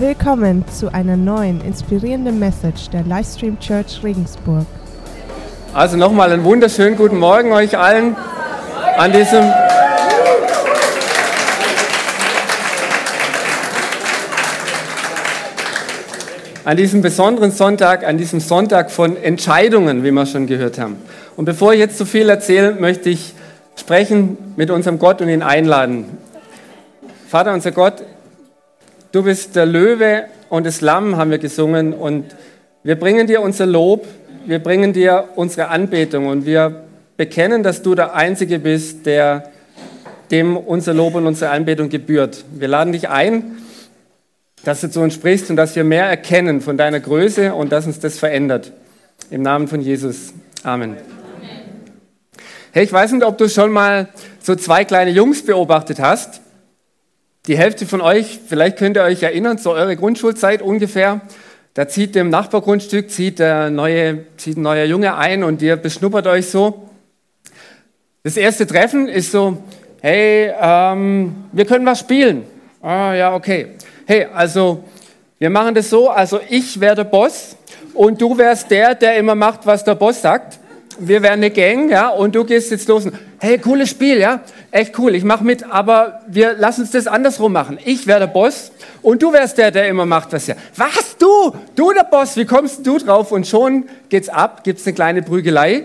Willkommen zu einer neuen inspirierenden Message der Livestream Church Regensburg. Also nochmal einen wunderschönen guten Morgen euch allen an diesem an diesem besonderen Sonntag, an diesem Sonntag von Entscheidungen, wie wir schon gehört haben. Und bevor ich jetzt so viel erzähle, möchte ich sprechen mit unserem Gott und ihn einladen. Vater, unser Gott, Du bist der Löwe und das Lamm, haben wir gesungen. Und wir bringen dir unser Lob, wir bringen dir unsere Anbetung und wir bekennen, dass du der Einzige bist, der dem unser Lob und unsere Anbetung gebührt. Wir laden dich ein, dass du zu uns sprichst und dass wir mehr erkennen von deiner Größe und dass uns das verändert. Im Namen von Jesus. Amen. Hey, ich weiß nicht, ob du schon mal so zwei kleine Jungs beobachtet hast. Die Hälfte von euch, vielleicht könnt ihr euch erinnern, zu eurer Grundschulzeit ungefähr, da zieht im Nachbargrundstück zieht der neue, zieht ein neuer Junge ein und ihr beschnuppert euch so. Das erste Treffen ist so, hey, ähm, wir können was spielen. Ah, ja, okay. Hey, also wir machen das so, also ich werde Boss und du wärst der, der immer macht, was der Boss sagt. Wir wären eine Gang, ja, und du gehst jetzt los. Und, hey, cooles Spiel, ja echt cool, ich mache mit, aber wir lassen uns das andersrum machen. Ich wäre der Boss und du wärst der, der immer macht, was ja. Was, du? Du der Boss, wie kommst du drauf? Und schon geht's ab, gibt's eine kleine Prügelei.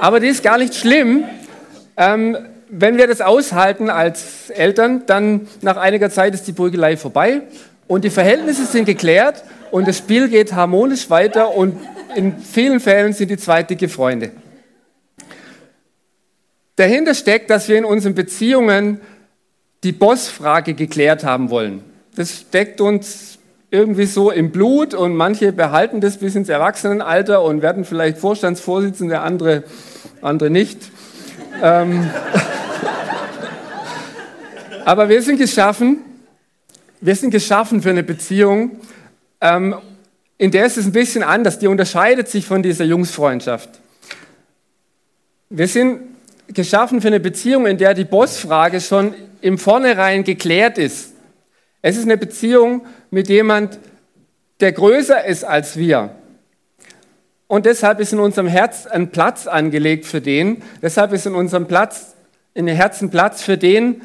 Aber die ist gar nicht schlimm. Ähm, wenn wir das aushalten als Eltern, dann nach einiger Zeit ist die Prügelei vorbei und die Verhältnisse sind geklärt und das Spiel geht harmonisch weiter und in vielen Fällen sind die zwei dicke Freunde. Dahinter steckt, dass wir in unseren Beziehungen die Bossfrage geklärt haben wollen. Das steckt uns irgendwie so im Blut und manche behalten das bis ins Erwachsenenalter und werden vielleicht Vorstandsvorsitzende, andere, andere nicht. ähm, aber wir sind geschaffen, wir sind geschaffen für eine Beziehung, ähm, in der ist es ein bisschen anders. Die unterscheidet sich von dieser Jungsfreundschaft. Wir sind geschaffen für eine Beziehung, in der die Bossfrage schon im Vornherein geklärt ist. Es ist eine Beziehung mit jemand, der größer ist als wir. Und deshalb ist in unserem Herz ein Platz angelegt für den. Deshalb ist in unserem Platz, in den Herzen Platz für den,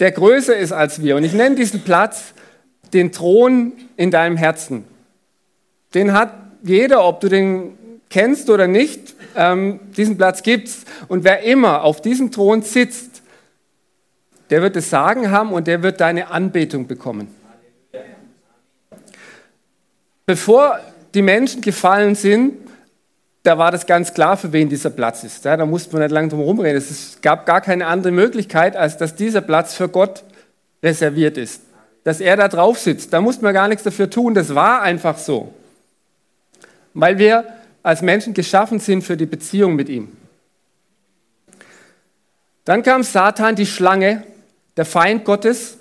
der größer ist als wir. Und ich nenne diesen Platz den Thron in deinem Herzen. Den hat jeder, ob du den kennst oder nicht, ähm, diesen Platz gibt's. Und wer immer auf diesem Thron sitzt, der wird es Sagen haben und der wird deine Anbetung bekommen. Bevor die Menschen gefallen sind, da war das ganz klar, für wen dieser Platz ist. da musste man nicht lange drum herum reden. Es gab gar keine andere Möglichkeit, als dass dieser Platz für Gott reserviert ist. Dass er da drauf sitzt. Da musste man gar nichts dafür tun. Das war einfach so. Weil wir als Menschen geschaffen sind für die Beziehung mit ihm. Dann kam Satan, die Schlange, der Feind Gottes,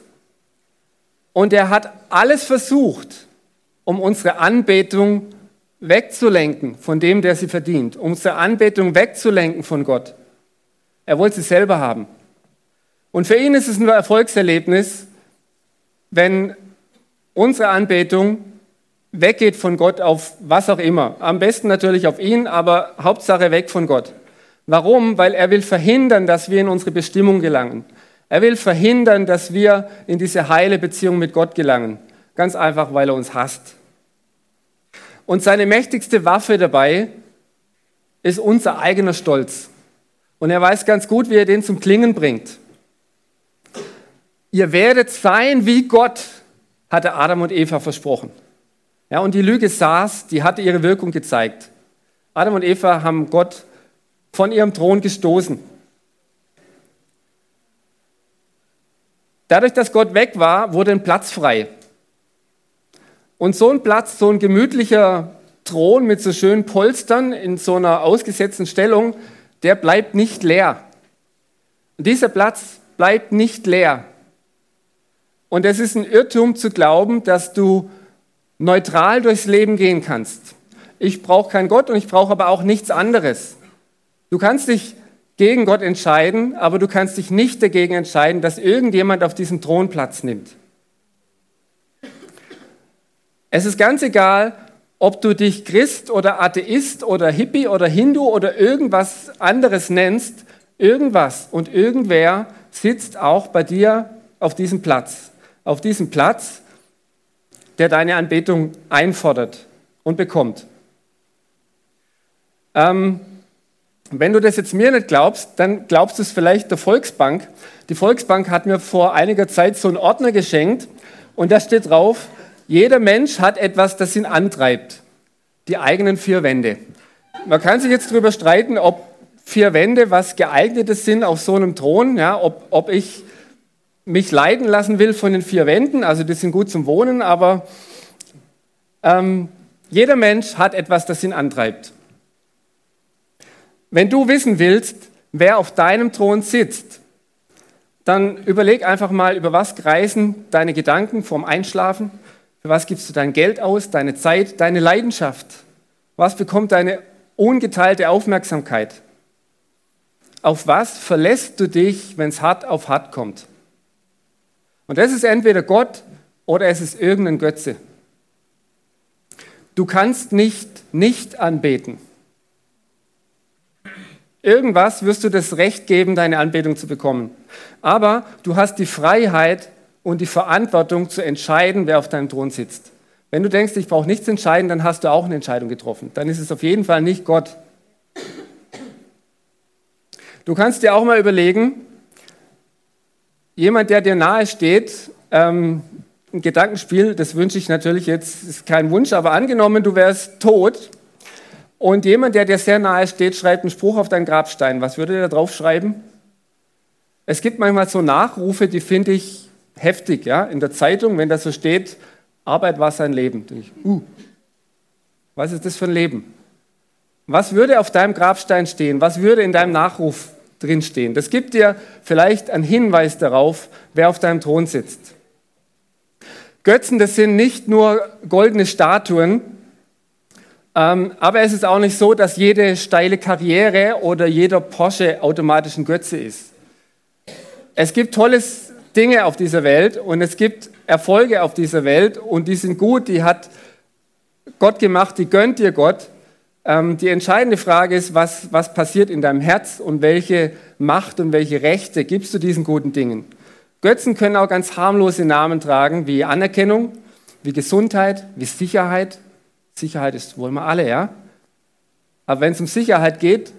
und er hat alles versucht, um unsere Anbetung wegzulenken von dem, der sie verdient, um unsere Anbetung wegzulenken von Gott. Er wollte sie selber haben. Und für ihn ist es ein Erfolgserlebnis, wenn unsere Anbetung weggeht von Gott auf was auch immer. Am besten natürlich auf ihn, aber Hauptsache weg von Gott. Warum? Weil er will verhindern, dass wir in unsere Bestimmung gelangen. Er will verhindern, dass wir in diese heile Beziehung mit Gott gelangen. Ganz einfach, weil er uns hasst. Und seine mächtigste Waffe dabei ist unser eigener Stolz. Und er weiß ganz gut, wie er den zum Klingen bringt. Ihr werdet sein wie Gott, hatte Adam und Eva versprochen. Ja, und die Lüge saß, die hatte ihre Wirkung gezeigt. Adam und Eva haben Gott von ihrem Thron gestoßen. Dadurch, dass Gott weg war, wurde ein Platz frei. Und so ein Platz, so ein gemütlicher Thron mit so schönen Polstern in so einer ausgesetzten Stellung, der bleibt nicht leer. Und dieser Platz bleibt nicht leer. Und es ist ein Irrtum zu glauben, dass du neutral durchs Leben gehen kannst. Ich brauche keinen Gott und ich brauche aber auch nichts anderes. Du kannst dich gegen Gott entscheiden, aber du kannst dich nicht dagegen entscheiden, dass irgendjemand auf diesem Thron Platz nimmt. Es ist ganz egal, ob du dich Christ oder Atheist oder Hippie oder Hindu oder irgendwas anderes nennst, irgendwas und irgendwer sitzt auch bei dir auf diesem Platz. Auf diesem Platz, der deine Anbetung einfordert und bekommt. Ähm, wenn du das jetzt mir nicht glaubst, dann glaubst du es vielleicht der Volksbank. Die Volksbank hat mir vor einiger Zeit so einen Ordner geschenkt und da steht drauf, jeder Mensch hat etwas, das ihn antreibt. Die eigenen vier Wände. Man kann sich jetzt darüber streiten, ob vier Wände was geeignetes sind auf so einem Thron, ja, ob, ob ich mich leiten lassen will von den vier Wänden, also die sind gut zum Wohnen, aber ähm, jeder Mensch hat etwas, das ihn antreibt. Wenn du wissen willst, wer auf deinem Thron sitzt, dann überleg einfach mal, über was kreisen deine Gedanken vorm Einschlafen, für was gibst du dein Geld aus, deine Zeit, deine Leidenschaft, was bekommt deine ungeteilte Aufmerksamkeit, auf was verlässt du dich, wenn es hart auf hart kommt. Und das ist entweder Gott oder es ist irgendein Götze. Du kannst nicht nicht anbeten. Irgendwas wirst du das Recht geben, deine Anbetung zu bekommen. Aber du hast die Freiheit und die Verantwortung zu entscheiden, wer auf deinem Thron sitzt. Wenn du denkst, ich brauche nichts entscheiden, dann hast du auch eine Entscheidung getroffen. Dann ist es auf jeden Fall nicht Gott. Du kannst dir auch mal überlegen, jemand, der dir nahe steht, ähm, ein Gedankenspiel, das wünsche ich natürlich jetzt, ist kein Wunsch, aber angenommen, du wärst tot und jemand, der dir sehr nahe steht, schreibt einen Spruch auf deinen Grabstein. Was würde der drauf schreiben? Es gibt manchmal so Nachrufe, die finde ich heftig. Ja? In der Zeitung, wenn da so steht, Arbeit war sein Leben. Ich, uh, was ist das für ein Leben? Was würde auf deinem Grabstein stehen? Was würde in deinem Nachruf drinstehen? Das gibt dir vielleicht einen Hinweis darauf, wer auf deinem Thron sitzt. Götzen, das sind nicht nur goldene Statuen, ähm, aber es ist auch nicht so, dass jede steile Karriere oder jeder Porsche automatisch ein Götze ist. Es gibt tolle Dinge auf dieser Welt und es gibt Erfolge auf dieser Welt und die sind gut, die hat Gott gemacht, die gönnt dir Gott. Ähm, die entscheidende Frage ist, was, was passiert in deinem Herz und welche Macht und welche Rechte gibst du diesen guten Dingen. Götzen können auch ganz harmlose Namen tragen, wie Anerkennung, wie Gesundheit, wie Sicherheit, Sicherheit ist, wollen wir alle, ja? Aber wenn es um Sicherheit geht,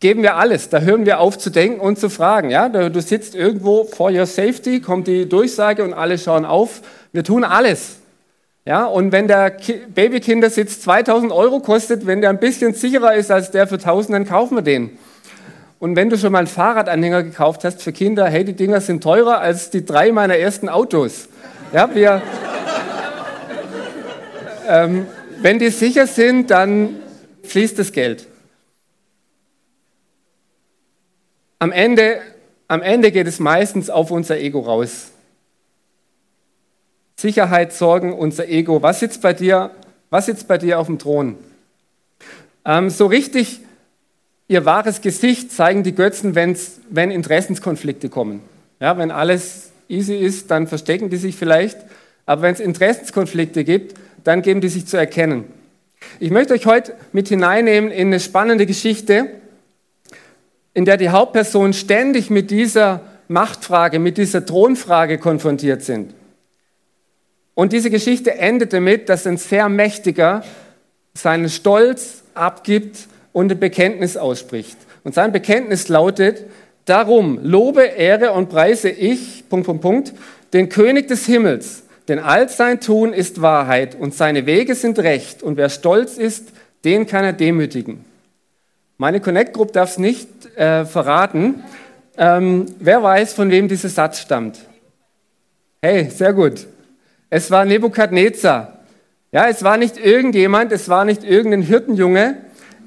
geben wir alles. Da hören wir auf zu denken und zu fragen. Ja? Du sitzt irgendwo for your safety, kommt die Durchsage und alle schauen auf. Wir tun alles. Ja? Und wenn der Babykindersitz 2000 Euro kostet, wenn der ein bisschen sicherer ist als der für 1000, dann kaufen wir den. Und wenn du schon mal einen Fahrradanhänger gekauft hast für Kinder, hey, die Dinger sind teurer als die drei meiner ersten Autos. Ja, wir, ähm, wenn die sicher sind, dann fließt das Geld. Am Ende, am Ende geht es meistens auf unser Ego raus. Sicherheit, Sorgen, unser Ego. Was sitzt bei dir, was sitzt bei dir auf dem Thron? Ähm, so richtig ihr wahres Gesicht zeigen die Götzen, wenn Interessenskonflikte kommen. Ja, wenn alles easy ist, dann verstecken die sich vielleicht. Aber wenn es Interessenskonflikte gibt, dann geben die sich zu erkennen. Ich möchte euch heute mit hineinnehmen in eine spannende Geschichte, in der die Hauptpersonen ständig mit dieser Machtfrage, mit dieser Thronfrage konfrontiert sind. Und diese Geschichte endet damit, dass ein sehr Mächtiger seinen Stolz abgibt und ein Bekenntnis ausspricht. Und sein Bekenntnis lautet, darum lobe, ehre und preise ich, Punkt, Punkt, Punkt, den König des Himmels, denn all sein Tun ist Wahrheit und seine Wege sind recht. Und wer stolz ist, den kann er demütigen. Meine Connect Group darf es nicht äh, verraten. Ähm, wer weiß, von wem dieser Satz stammt? Hey, sehr gut. Es war Nebukadnezar. Ja, es war nicht irgendjemand, es war nicht irgendein Hirtenjunge,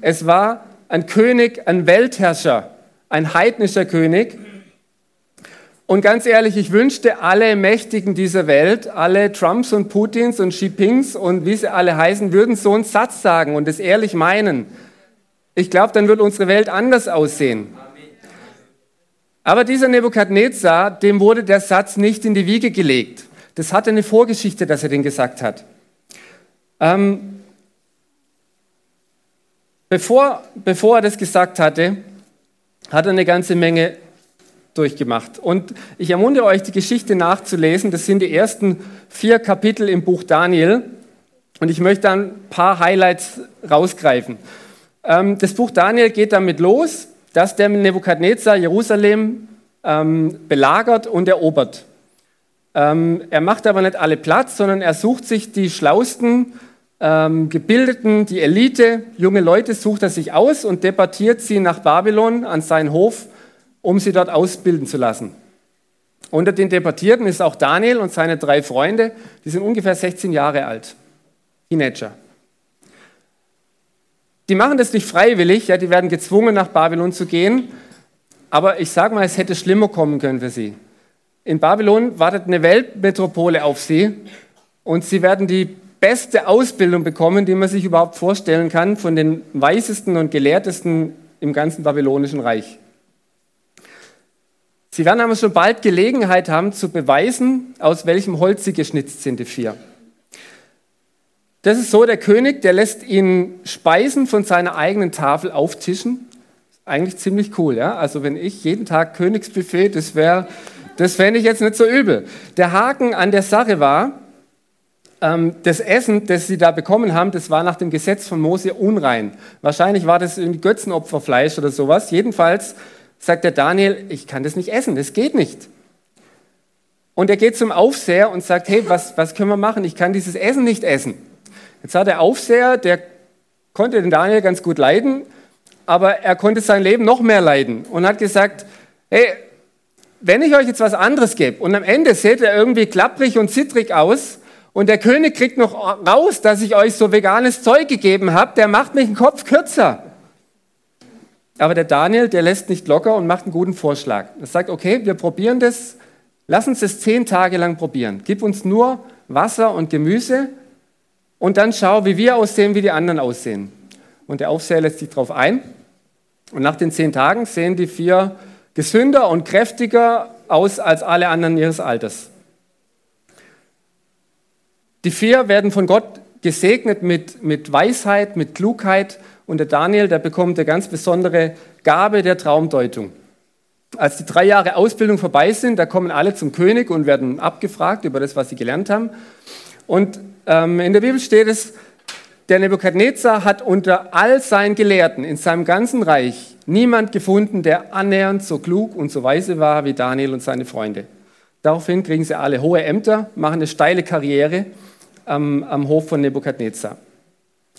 es war ein König, ein Weltherrscher, ein heidnischer König. Und ganz ehrlich, ich wünschte, alle Mächtigen dieser Welt, alle Trumps und Putins und Xi Jinpings und wie sie alle heißen, würden so einen Satz sagen und es ehrlich meinen. Ich glaube, dann würde unsere Welt anders aussehen. Aber dieser Nebukadnezar, dem wurde der Satz nicht in die Wiege gelegt. Das hatte eine Vorgeschichte, dass er den gesagt hat. Ähm, bevor, bevor er das gesagt hatte, hat er eine ganze Menge durchgemacht. Und ich ermuntere euch, die Geschichte nachzulesen. Das sind die ersten vier Kapitel im Buch Daniel. Und ich möchte ein paar Highlights rausgreifen. Ähm, das Buch Daniel geht damit los, dass der Nebukadnezar Jerusalem ähm, belagert und erobert. Ähm, er macht aber nicht alle Platz, sondern er sucht sich die schlausten, Gebildeten, die Elite, junge Leute sucht er sich aus und debattiert sie nach Babylon an seinen Hof, um sie dort ausbilden zu lassen. Unter den Debattierten ist auch Daniel und seine drei Freunde, die sind ungefähr 16 Jahre alt. Teenager. Die machen das nicht freiwillig, ja, die werden gezwungen, nach Babylon zu gehen. Aber ich sage mal, es hätte schlimmer kommen können für sie. In Babylon wartet eine Weltmetropole auf sie und sie werden die beste Ausbildung bekommen, die man sich überhaupt vorstellen kann, von den weisesten und gelehrtesten im ganzen babylonischen Reich. Sie werden aber schon bald Gelegenheit haben zu beweisen, aus welchem Holz sie geschnitzt sind, die vier. Das ist so, der König, der lässt ihnen Speisen von seiner eigenen Tafel auftischen. Eigentlich ziemlich cool, ja? Also wenn ich jeden Tag Königsbuffet, das wäre, das fände ich jetzt nicht so übel. Der Haken an der Sache war, ähm, das Essen, das sie da bekommen haben, das war nach dem Gesetz von Mose unrein. Wahrscheinlich war das irgendwie Götzenopferfleisch oder sowas. Jedenfalls sagt der Daniel, ich kann das nicht essen, das geht nicht. Und er geht zum Aufseher und sagt, hey, was, was können wir machen? Ich kann dieses Essen nicht essen. Jetzt hat der Aufseher, der konnte den Daniel ganz gut leiden, aber er konnte sein Leben noch mehr leiden und hat gesagt, hey, wenn ich euch jetzt was anderes gebe und am Ende seht ihr irgendwie klapprig und zittrig aus und der König kriegt noch raus, dass ich euch so veganes Zeug gegeben habe, der macht mich den Kopf kürzer. Aber der Daniel, der lässt nicht locker und macht einen guten Vorschlag. Er sagt, okay, wir probieren das, lass uns das zehn Tage lang probieren. Gib uns nur Wasser und Gemüse und dann schau, wie wir aussehen, wie die anderen aussehen. Und der Aufseher lässt sich darauf ein. Und nach den zehn Tagen sehen die vier gesünder und kräftiger aus als alle anderen ihres Alters. Die vier werden von Gott gesegnet mit, mit Weisheit, mit Klugheit. Und der Daniel, der bekommt eine ganz besondere Gabe der Traumdeutung. Als die drei Jahre Ausbildung vorbei sind, da kommen alle zum König und werden abgefragt über das, was sie gelernt haben. Und ähm, in der Bibel steht es, der Nebukadnezar hat unter all seinen Gelehrten in seinem ganzen Reich niemand gefunden, der annähernd so klug und so weise war wie Daniel und seine Freunde. Daraufhin kriegen sie alle hohe Ämter, machen eine steile Karriere am, am Hof von Nebukadnezar.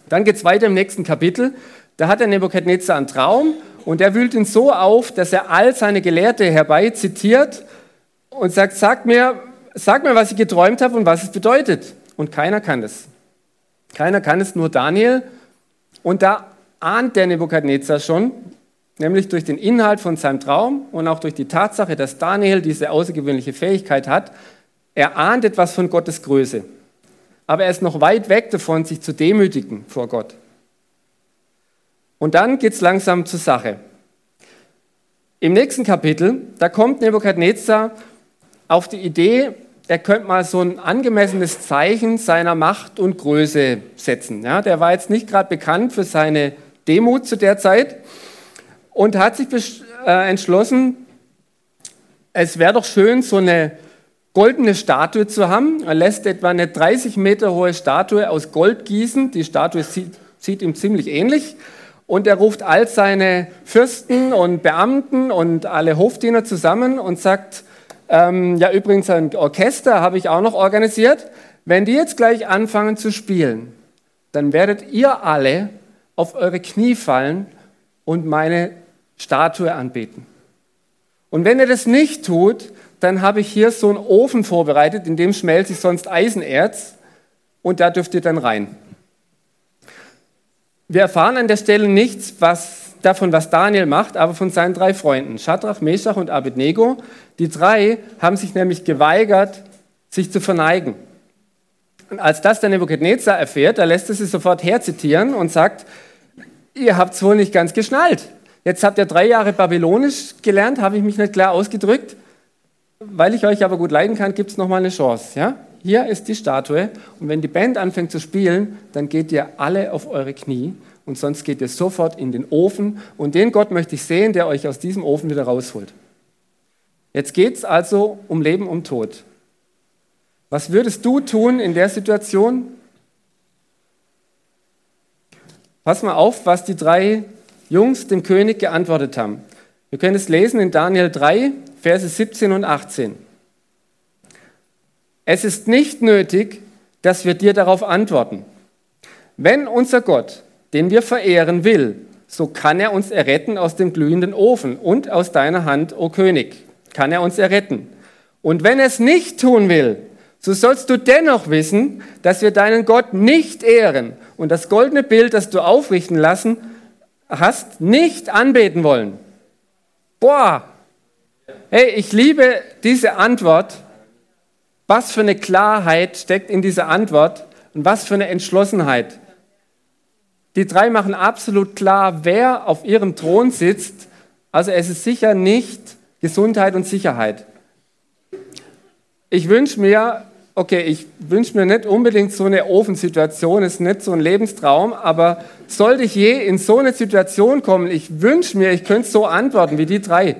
Dann geht es weiter im nächsten Kapitel. Da hat der Nebukadnezar einen Traum und er wühlt ihn so auf, dass er all seine Gelehrte herbei zitiert und sagt, sag mir, sag mir, was ich geträumt habe und was es bedeutet und keiner kann es. Keiner kann es, nur Daniel. Und da ahnt der Nebukadnezar schon, nämlich durch den Inhalt von seinem Traum und auch durch die Tatsache, dass Daniel diese außergewöhnliche Fähigkeit hat, er ahnt etwas von Gottes Größe. Aber er ist noch weit weg davon, sich zu demütigen vor Gott. Und dann geht es langsam zur Sache. Im nächsten Kapitel, da kommt Nebukadnezar auf die Idee, er könnte mal so ein angemessenes Zeichen seiner Macht und Größe setzen. Ja, der war jetzt nicht gerade bekannt für seine Demut zu der Zeit und hat sich äh, entschlossen, es wäre doch schön, so eine goldene Statue zu haben. Er lässt etwa eine 30 Meter hohe Statue aus Gold gießen. Die Statue sieht, sieht ihm ziemlich ähnlich. Und er ruft all seine Fürsten und Beamten und alle Hofdiener zusammen und sagt, ähm, ja, übrigens ein Orchester habe ich auch noch organisiert. Wenn die jetzt gleich anfangen zu spielen, dann werdet ihr alle auf eure Knie fallen und meine Statue anbeten. Und wenn ihr das nicht tut, dann habe ich hier so einen Ofen vorbereitet, in dem schmelze ich sonst Eisenerz und da dürft ihr dann rein. Wir erfahren an der Stelle nichts was davon, was Daniel macht, aber von seinen drei Freunden, Shadrach, Meshach und Abednego. Die drei haben sich nämlich geweigert, sich zu verneigen. Und als das der Nebukadnezar erfährt, da lässt er sie sofort herzitieren und sagt, ihr habt es wohl nicht ganz geschnallt. Jetzt habt ihr drei Jahre Babylonisch gelernt, habe ich mich nicht klar ausgedrückt. weil ich euch aber gut leiden kann, gibt es nochmal eine Chance. Ja? Hier ist die Statue und wenn die Band anfängt zu spielen, dann geht ihr alle auf eure Knie und sonst geht ihr sofort in den Ofen und den Gott möchte ich sehen, der euch aus diesem Ofen wieder rausholt. Jetzt geht es also um Leben und Tod. Was würdest du tun in der Situation? Pass mal auf, was die drei Jungs dem König geantwortet haben. Wir können es lesen in Daniel 3, Verse 17 und 18. Es ist nicht nötig, dass wir dir darauf antworten. Wenn unser Gott, den wir verehren, will, so kann er uns erretten aus dem glühenden Ofen und aus deiner Hand, o König, kann er uns erretten. Und wenn er es nicht tun will, so sollst du dennoch wissen, dass wir deinen Gott nicht ehren und das goldene Bild, das du aufrichten lassen hast, nicht anbeten wollen. Boah, hey, ich liebe diese Antwort, was für eine Klarheit steckt in dieser Antwort und was für eine Entschlossenheit. Die drei machen absolut klar, wer auf ihrem Thron sitzt. Also es ist sicher nicht Gesundheit und Sicherheit. Ich wünsche mir, okay, ich wünsche mir nicht unbedingt so eine Ofensituation, ist nicht so ein Lebenstraum, aber sollte ich je in so eine Situation kommen, ich wünsche mir, ich könnte so antworten wie die drei.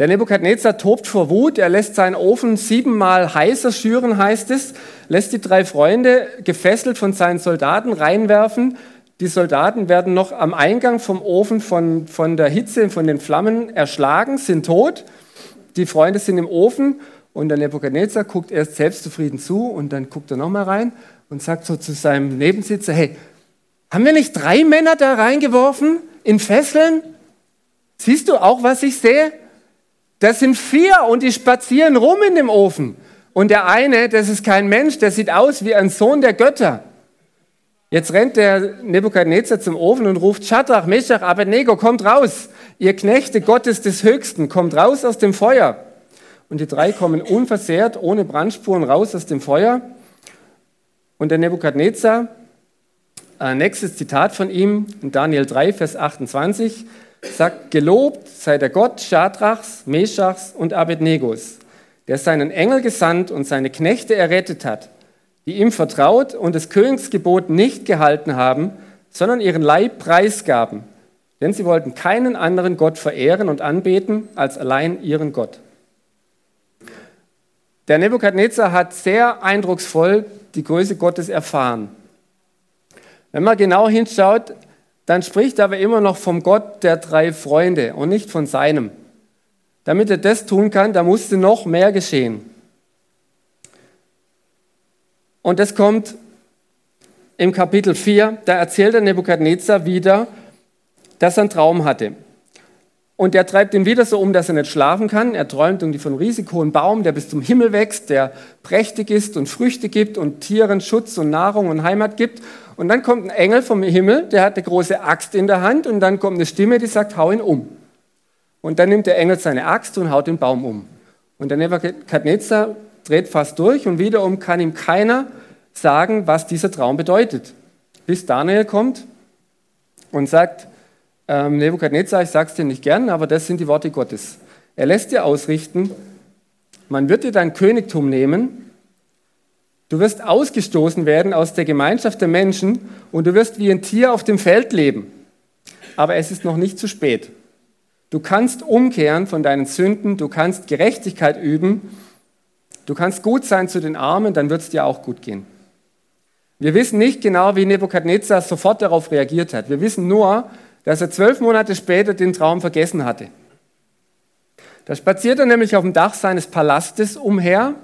Der Nebukadnezar tobt vor Wut, er lässt seinen Ofen siebenmal heißer schüren, heißt es, lässt die drei Freunde gefesselt von seinen Soldaten reinwerfen. Die Soldaten werden noch am Eingang vom Ofen von, von der Hitze, von den Flammen erschlagen, sind tot. Die Freunde sind im Ofen und der Nebukadnezar guckt erst selbstzufrieden zu und dann guckt er nochmal rein und sagt so zu seinem Nebensitzer, hey, haben wir nicht drei Männer da reingeworfen in Fesseln? Siehst du auch, was ich sehe? Das sind vier und die spazieren rum in dem Ofen. Und der eine, das ist kein Mensch, der sieht aus wie ein Sohn der Götter. Jetzt rennt der Nebukadnezar zum Ofen und ruft, Schadrach, Meshach, Abednego, kommt raus. Ihr Knechte Gottes des Höchsten, kommt raus aus dem Feuer. Und die drei kommen unversehrt, ohne Brandspuren raus aus dem Feuer. Und der Nebukadnezar, äh, nächstes Zitat von ihm, in Daniel 3, Vers 28, sagt, gelobt sei der Gott Schadrachs, Meschachs und Abednegos, der seinen Engel gesandt und seine Knechte errettet hat, die ihm vertraut und das Königsgebot nicht gehalten haben, sondern ihren Leib preisgaben, denn sie wollten keinen anderen Gott verehren und anbeten als allein ihren Gott. Der Nebukadnezar hat sehr eindrucksvoll die Größe Gottes erfahren. Wenn man genau hinschaut, dann spricht er aber immer noch vom Gott der drei Freunde und nicht von seinem. Damit er das tun kann, da musste noch mehr geschehen. Und das kommt im Kapitel 4, da erzählt der Nebukadnezar wieder, dass er einen Traum hatte. Und er treibt ihn wieder so um, dass er nicht schlafen kann. Er träumt irgendwie von einem riesig hohen Baum, der bis zum Himmel wächst, der prächtig ist und Früchte gibt und Tieren Schutz und Nahrung und Heimat gibt. Und dann kommt ein Engel vom Himmel, der hat eine große Axt in der Hand und dann kommt eine Stimme, die sagt, hau ihn um. Und dann nimmt der Engel seine Axt und haut den Baum um. Und der Nebuchadnezzar dreht fast durch und wiederum kann ihm keiner sagen, was dieser Traum bedeutet. Bis Daniel kommt und sagt, ähm, Nebukadnezar, ich sage es dir nicht gern, aber das sind die Worte Gottes. Er lässt dir ausrichten, man wird dir dein Königtum nehmen, du wirst ausgestoßen werden aus der Gemeinschaft der Menschen und du wirst wie ein Tier auf dem Feld leben. Aber es ist noch nicht zu spät. Du kannst umkehren von deinen Sünden, du kannst Gerechtigkeit üben, du kannst gut sein zu den Armen, dann wird es dir auch gut gehen. Wir wissen nicht genau, wie Nebukadnezar sofort darauf reagiert hat. Wir wissen nur, dass er zwölf Monate später den Traum vergessen hatte. Da spaziert er nämlich auf dem Dach seines Palastes umher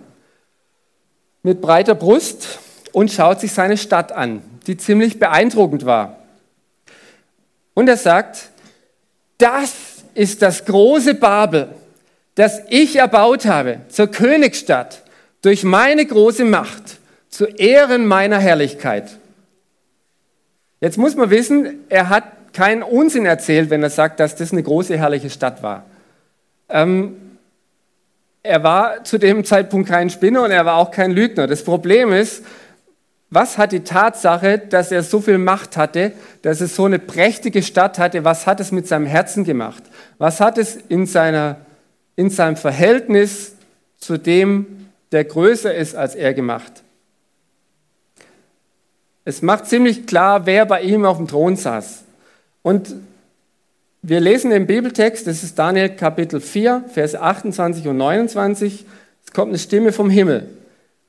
mit breiter Brust und schaut sich seine Stadt an, die ziemlich beeindruckend war. Und er sagt, das ist das große Babel, das ich erbaut habe zur Königsstadt durch meine große Macht, zu Ehren meiner Herrlichkeit. Jetzt muss man wissen, er hat keinen Unsinn erzählt, wenn er sagt, dass das eine große, herrliche Stadt war. Ähm, er war zu dem Zeitpunkt kein Spinner und er war auch kein Lügner. Das Problem ist, was hat die Tatsache, dass er so viel Macht hatte, dass es so eine prächtige Stadt hatte, was hat es mit seinem Herzen gemacht? Was hat es in seiner in seinem Verhältnis zu dem, der größer ist als er gemacht. Es macht ziemlich klar, wer bei ihm auf dem Thron saß. Und wir lesen im Bibeltext, das ist Daniel Kapitel 4, Vers 28 und 29, es kommt eine Stimme vom Himmel.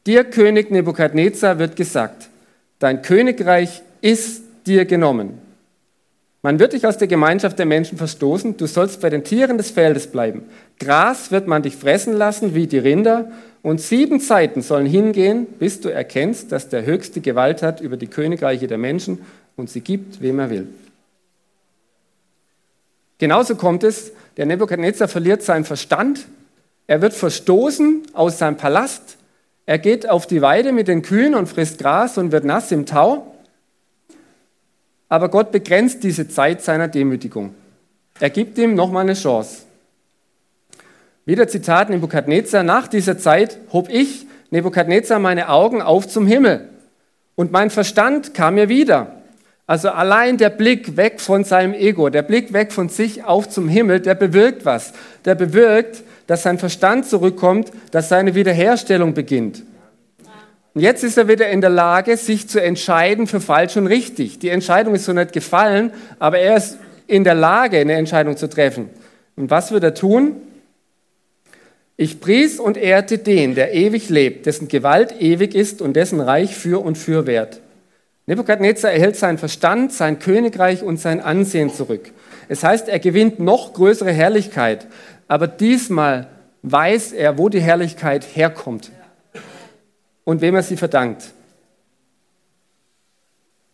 Dir, König Nebukadnezar, wird gesagt, dein Königreich ist dir genommen. Man wird dich aus der Gemeinschaft der Menschen verstoßen, du sollst bei den Tieren des Feldes bleiben. Gras wird man dich fressen lassen wie die Rinder und sieben Zeiten sollen hingehen, bis du erkennst, dass der Höchste Gewalt hat über die Königreiche der Menschen und sie gibt, wem er will. Genauso kommt es, der Nebukadnezar verliert seinen Verstand, er wird verstoßen aus seinem Palast, er geht auf die Weide mit den Kühen und frisst Gras und wird nass im Tau. Aber Gott begrenzt diese Zeit seiner Demütigung. Er gibt ihm nochmal eine Chance. Wieder Zitat Nebukadnezar, nach dieser Zeit hob ich, Nebukadnezar, meine Augen auf zum Himmel und mein Verstand kam mir wieder. Also allein der Blick weg von seinem Ego, der Blick weg von sich auf zum Himmel, der bewirkt was. Der bewirkt, dass sein Verstand zurückkommt, dass seine Wiederherstellung beginnt. Und jetzt ist er wieder in der Lage, sich zu entscheiden für falsch und richtig. Die Entscheidung ist so nicht gefallen, aber er ist in der Lage, eine Entscheidung zu treffen. Und was wird er tun? Ich pries und ehrte den, der ewig lebt, dessen Gewalt ewig ist und dessen Reich für und für wert. Nebukadnezar erhält seinen Verstand, sein Königreich und sein Ansehen zurück. Es heißt, er gewinnt noch größere Herrlichkeit, aber diesmal weiß er, wo die Herrlichkeit herkommt und wem er sie verdankt.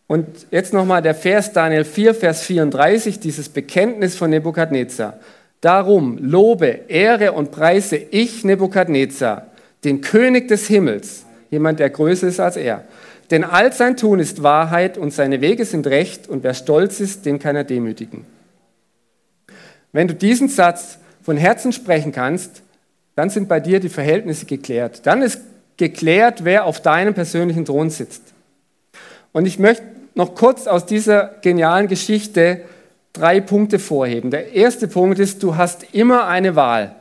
Und jetzt nochmal der Vers Daniel 4, Vers 34, dieses Bekenntnis von Nebukadnezar. Darum lobe, ehre und preise ich Nebukadnezar, den König des Himmels, jemand, der größer ist als er. Denn all sein Tun ist Wahrheit und seine Wege sind recht und wer stolz ist, den kann er demütigen. Wenn du diesen Satz von Herzen sprechen kannst, dann sind bei dir die Verhältnisse geklärt. Dann ist geklärt, wer auf deinem persönlichen Thron sitzt. Und ich möchte noch kurz aus dieser genialen Geschichte drei Punkte vorheben. Der erste Punkt ist, du hast immer eine Wahl.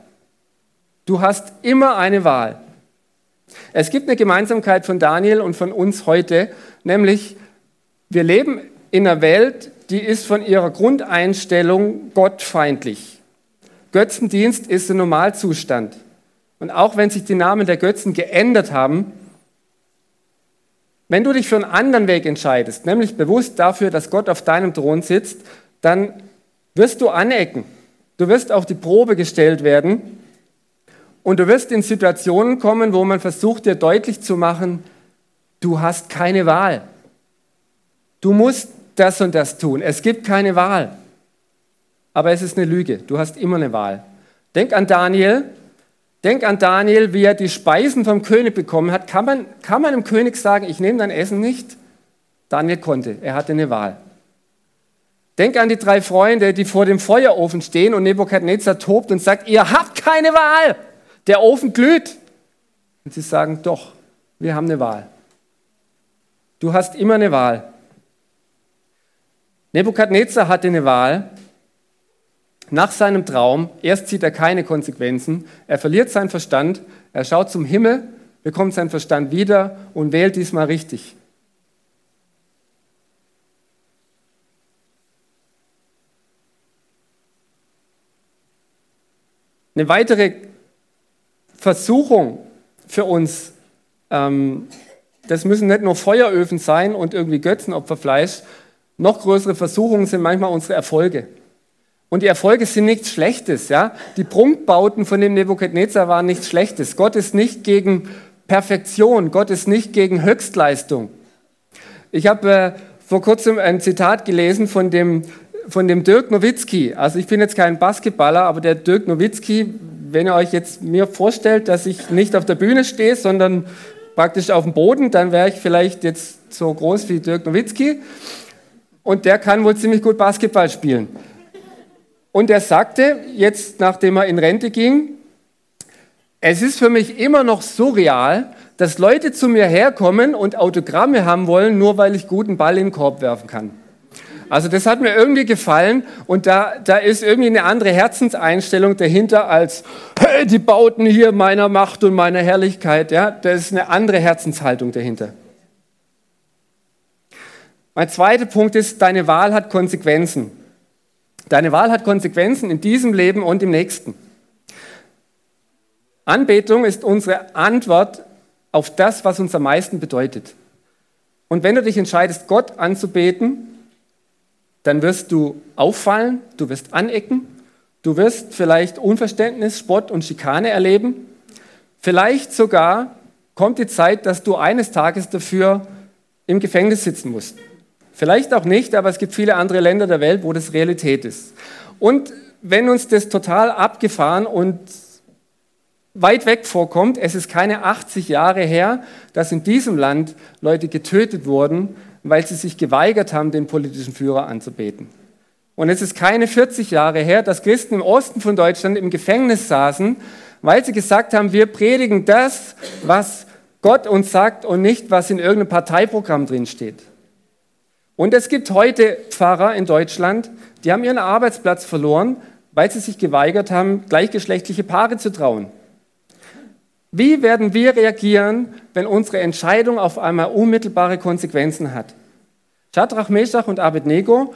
Du hast immer eine Wahl. Es gibt eine Gemeinsamkeit von Daniel und von uns heute, nämlich wir leben in einer Welt, die ist von ihrer Grundeinstellung gottfeindlich. Götzendienst ist ein Normalzustand. Und auch wenn sich die Namen der Götzen geändert haben, wenn du dich für einen anderen Weg entscheidest, nämlich bewusst dafür, dass Gott auf deinem Thron sitzt, dann wirst du anecken. Du wirst auf die Probe gestellt werden und du wirst in Situationen kommen, wo man versucht dir deutlich zu machen, du hast keine Wahl. Du musst das und das tun. Es gibt keine Wahl. Aber es ist eine Lüge. Du hast immer eine Wahl. Denk an Daniel. Denk an Daniel, wie er die Speisen vom König bekommen hat. Kann man, kann man dem König sagen, ich nehme dein Essen nicht? Daniel konnte. Er hatte eine Wahl. Denk an die drei Freunde, die vor dem Feuerofen stehen und Nebukadnezar tobt und sagt, ihr habt keine Wahl. Der Ofen glüht. Und sie sagen, doch, wir haben eine Wahl. Du hast immer eine Wahl. Nebukadnezar hatte eine Wahl. Nach seinem Traum, erst zieht er keine Konsequenzen, er verliert seinen Verstand, er schaut zum Himmel, bekommt seinen Verstand wieder und wählt diesmal richtig. Eine weitere Versuchung für uns, ähm, das müssen nicht nur Feueröfen sein und irgendwie Götzenopferfleisch, noch größere Versuchungen sind manchmal unsere Erfolge. Und die Erfolge sind nichts Schlechtes. Ja? Die Prunkbauten von dem Nebukadnezar waren nichts Schlechtes. Gott ist nicht gegen Perfektion, Gott ist nicht gegen Höchstleistung. Ich habe äh, vor kurzem ein Zitat gelesen von dem, von dem Dirk Nowitzki. Also ich bin jetzt kein Basketballer, aber der Dirk Nowitzki, wenn ihr euch jetzt mir vorstellt, dass ich nicht auf der Bühne stehe, sondern praktisch auf dem Boden, dann wäre ich vielleicht jetzt so groß wie Dirk Nowitzki. Und der kann wohl ziemlich gut Basketball spielen. Und er sagte, jetzt nachdem er in Rente ging, es ist für mich immer noch surreal, dass Leute zu mir herkommen und Autogramme haben wollen, nur weil ich guten Ball in den Korb werfen kann. Also das hat mir irgendwie gefallen und da, da ist irgendwie eine andere Herzenseinstellung dahinter als, hey, die Bauten hier meiner Macht und meiner Herrlichkeit. Ja, da ist eine andere Herzenshaltung dahinter. Mein zweiter Punkt ist, deine Wahl hat Konsequenzen. Deine Wahl hat Konsequenzen in diesem Leben und im nächsten. Anbetung ist unsere Antwort auf das, was uns am meisten bedeutet. Und wenn du dich entscheidest, Gott anzubeten, dann wirst du auffallen, du wirst anecken, du wirst vielleicht Unverständnis, Spott und Schikane erleben. Vielleicht sogar kommt die Zeit, dass du eines Tages dafür im Gefängnis sitzen musst. Vielleicht auch nicht, aber es gibt viele andere Länder der Welt, wo das Realität ist. Und wenn uns das total abgefahren und weit weg vorkommt, es ist keine 80 Jahre her, dass in diesem Land Leute getötet wurden, weil sie sich geweigert haben, den politischen Führer anzubeten. Und es ist keine 40 Jahre her, dass Christen im Osten von Deutschland im Gefängnis saßen, weil sie gesagt haben, wir predigen das, was Gott uns sagt und nicht, was in irgendeinem Parteiprogramm drin steht. Und es gibt heute Pfarrer in Deutschland, die haben ihren Arbeitsplatz verloren, weil sie sich geweigert haben, gleichgeschlechtliche Paare zu trauen. Wie werden wir reagieren, wenn unsere Entscheidung auf einmal unmittelbare Konsequenzen hat? Shadrach, Meshach und Abednego,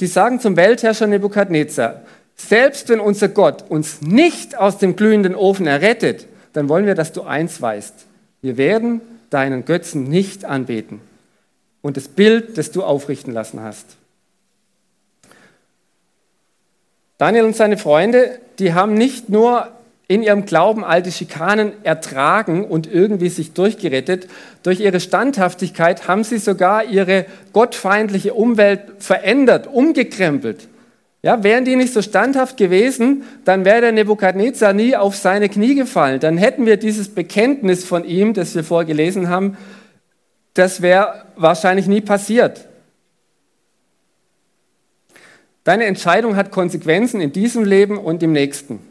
die sagen zum Weltherrscher Nebukadnezar, selbst wenn unser Gott uns nicht aus dem glühenden Ofen errettet, dann wollen wir, dass du eins weißt. Wir werden deinen Götzen nicht anbeten und das Bild, das du aufrichten lassen hast. Daniel und seine Freunde, die haben nicht nur in ihrem Glauben alte Schikanen ertragen und irgendwie sich durchgerettet. Durch ihre Standhaftigkeit haben sie sogar ihre gottfeindliche Umwelt verändert, umgekrempelt. Ja, wären die nicht so standhaft gewesen, dann wäre der Nebukadnezar nie auf seine Knie gefallen. Dann hätten wir dieses Bekenntnis von ihm, das wir vorgelesen haben, das wäre wahrscheinlich nie passiert. Deine Entscheidung hat Konsequenzen in diesem Leben und im nächsten.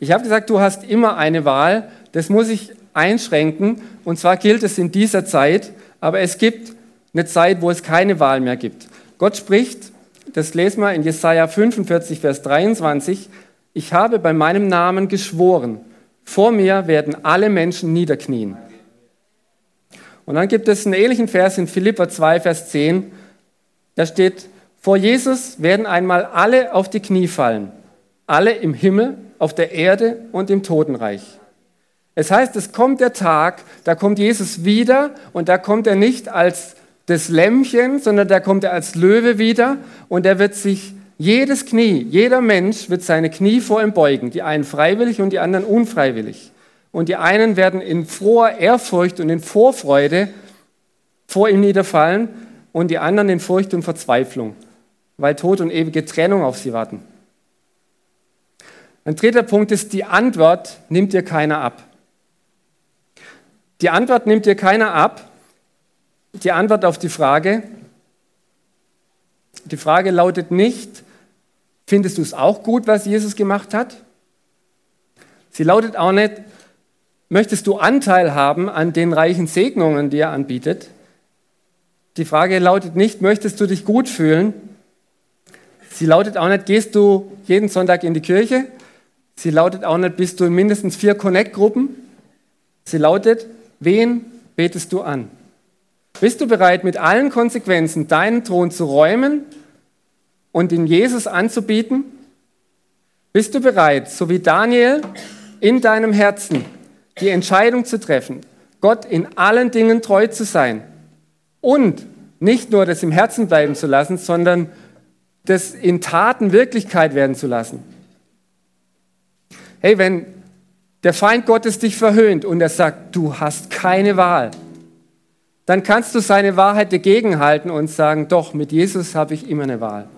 Ich habe gesagt, du hast immer eine Wahl. Das muss ich einschränken. Und zwar gilt es in dieser Zeit, aber es gibt eine Zeit, wo es keine Wahl mehr gibt. Gott spricht, das lesen wir in Jesaja 45, Vers 23, ich habe bei meinem Namen geschworen, vor mir werden alle Menschen niederknien. Und dann gibt es einen ähnlichen Vers in Philippa 2, Vers 10, da steht, vor Jesus werden einmal alle auf die Knie fallen, alle im Himmel auf der Erde und im Totenreich. Es heißt, es kommt der Tag, da kommt Jesus wieder und da kommt er nicht als das Lämmchen, sondern da kommt er als Löwe wieder und er wird sich jedes Knie, jeder Mensch wird seine Knie vor ihm beugen, die einen freiwillig und die anderen unfreiwillig. Und die einen werden in froher Ehrfurcht und in Vorfreude vor ihm niederfallen und die anderen in Furcht und Verzweiflung, weil Tod und ewige Trennung auf sie warten. Ein dritter Punkt ist, die Antwort nimmt dir keiner ab. Die Antwort nimmt dir keiner ab. Die Antwort auf die Frage, die Frage lautet nicht, findest du es auch gut, was Jesus gemacht hat? Sie lautet auch nicht, möchtest du Anteil haben an den reichen Segnungen, die er anbietet? Die Frage lautet nicht, möchtest du dich gut fühlen? Sie lautet auch nicht, gehst du jeden Sonntag in die Kirche? Sie lautet auch nicht, bist du in mindestens vier Connect-Gruppen? Sie lautet, wen betest du an? Bist du bereit, mit allen Konsequenzen deinen Thron zu räumen und in Jesus anzubieten? Bist du bereit, so wie Daniel, in deinem Herzen die Entscheidung zu treffen, Gott in allen Dingen treu zu sein und nicht nur das im Herzen bleiben zu lassen, sondern das in Taten Wirklichkeit werden zu lassen? Hey, wenn der Feind Gottes dich verhöhnt und er sagt, du hast keine Wahl, dann kannst du seine Wahrheit dagegen halten und sagen, doch, mit Jesus habe ich immer eine Wahl.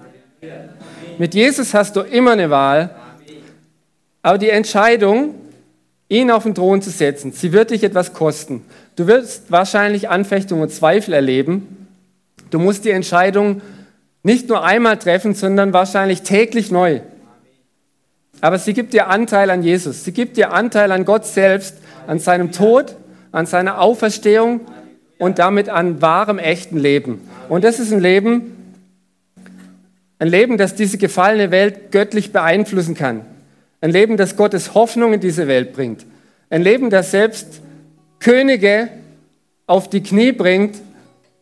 Mit Jesus hast du immer eine Wahl, aber die Entscheidung, ihn auf den Thron zu setzen, sie wird dich etwas kosten. Du wirst wahrscheinlich Anfechtung und Zweifel erleben. Du musst die Entscheidung nicht nur einmal treffen, sondern wahrscheinlich täglich neu. Aber sie gibt dir Anteil an Jesus. Sie gibt dir Anteil an Gott selbst, an seinem Tod, an seiner Auferstehung und damit an wahrem, echten Leben. Und das ist ein Leben, Ein Leben, das diese gefallene Welt göttlich beeinflussen kann. Ein Leben, das Gottes Hoffnung in diese Welt bringt. Ein Leben, das selbst Könige auf die Knie bringt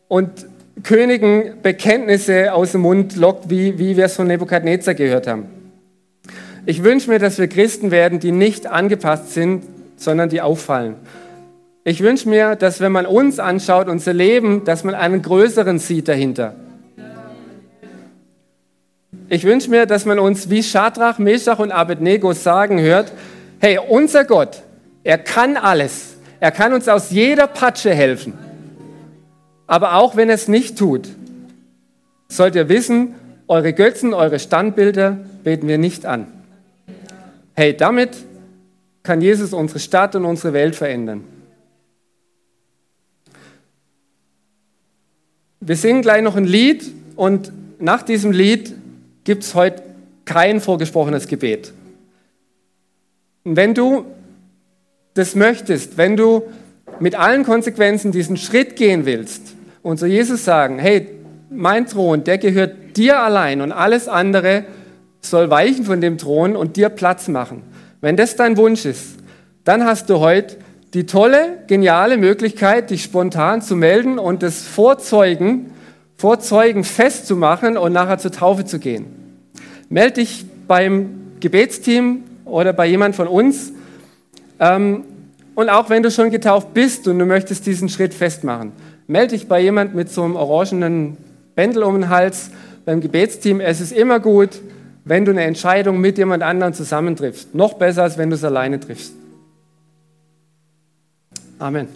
und Königen Bekenntnisse aus dem Mund lockt, wie, wie wir es von Nebukadnezar gehört haben. Ich wünsche mir, dass wir Christen werden, die nicht angepasst sind, sondern die auffallen. Ich wünsche mir, dass wenn man uns anschaut, unser Leben, dass man einen größeren sieht dahinter. Ich wünsche mir, dass man uns wie Shadrach, Meshach und Abednego sagen hört, hey, unser Gott, er kann alles. Er kann uns aus jeder Patsche helfen. Aber auch wenn er es nicht tut, sollt ihr wissen, eure Götzen, eure Standbilder beten wir nicht an. Hey, damit kann Jesus unsere Stadt und unsere Welt verändern. Wir singen gleich noch ein Lied und nach diesem Lied gibt es heute kein vorgesprochenes Gebet. Und wenn du das möchtest, wenn du mit allen Konsequenzen diesen Schritt gehen willst und zu Jesus sagen, hey, mein Thron, der gehört dir allein und alles andere soll weichen von dem Thron und dir Platz machen. Wenn das dein Wunsch ist, dann hast du heute die tolle, geniale Möglichkeit, dich spontan zu melden und das Vorzeugen, Vorzeugen festzumachen und nachher zur Taufe zu gehen. Meld dich beim Gebetsteam oder bei jemand von uns. Ähm, und auch wenn du schon getauft bist und du möchtest diesen Schritt festmachen, melde dich bei jemand mit so einem orangenen Bändel um den Hals beim Gebetsteam. Es ist immer gut, wenn du eine Entscheidung mit jemand anderem zusammentriffst. Noch besser, als wenn du es alleine triffst. Amen.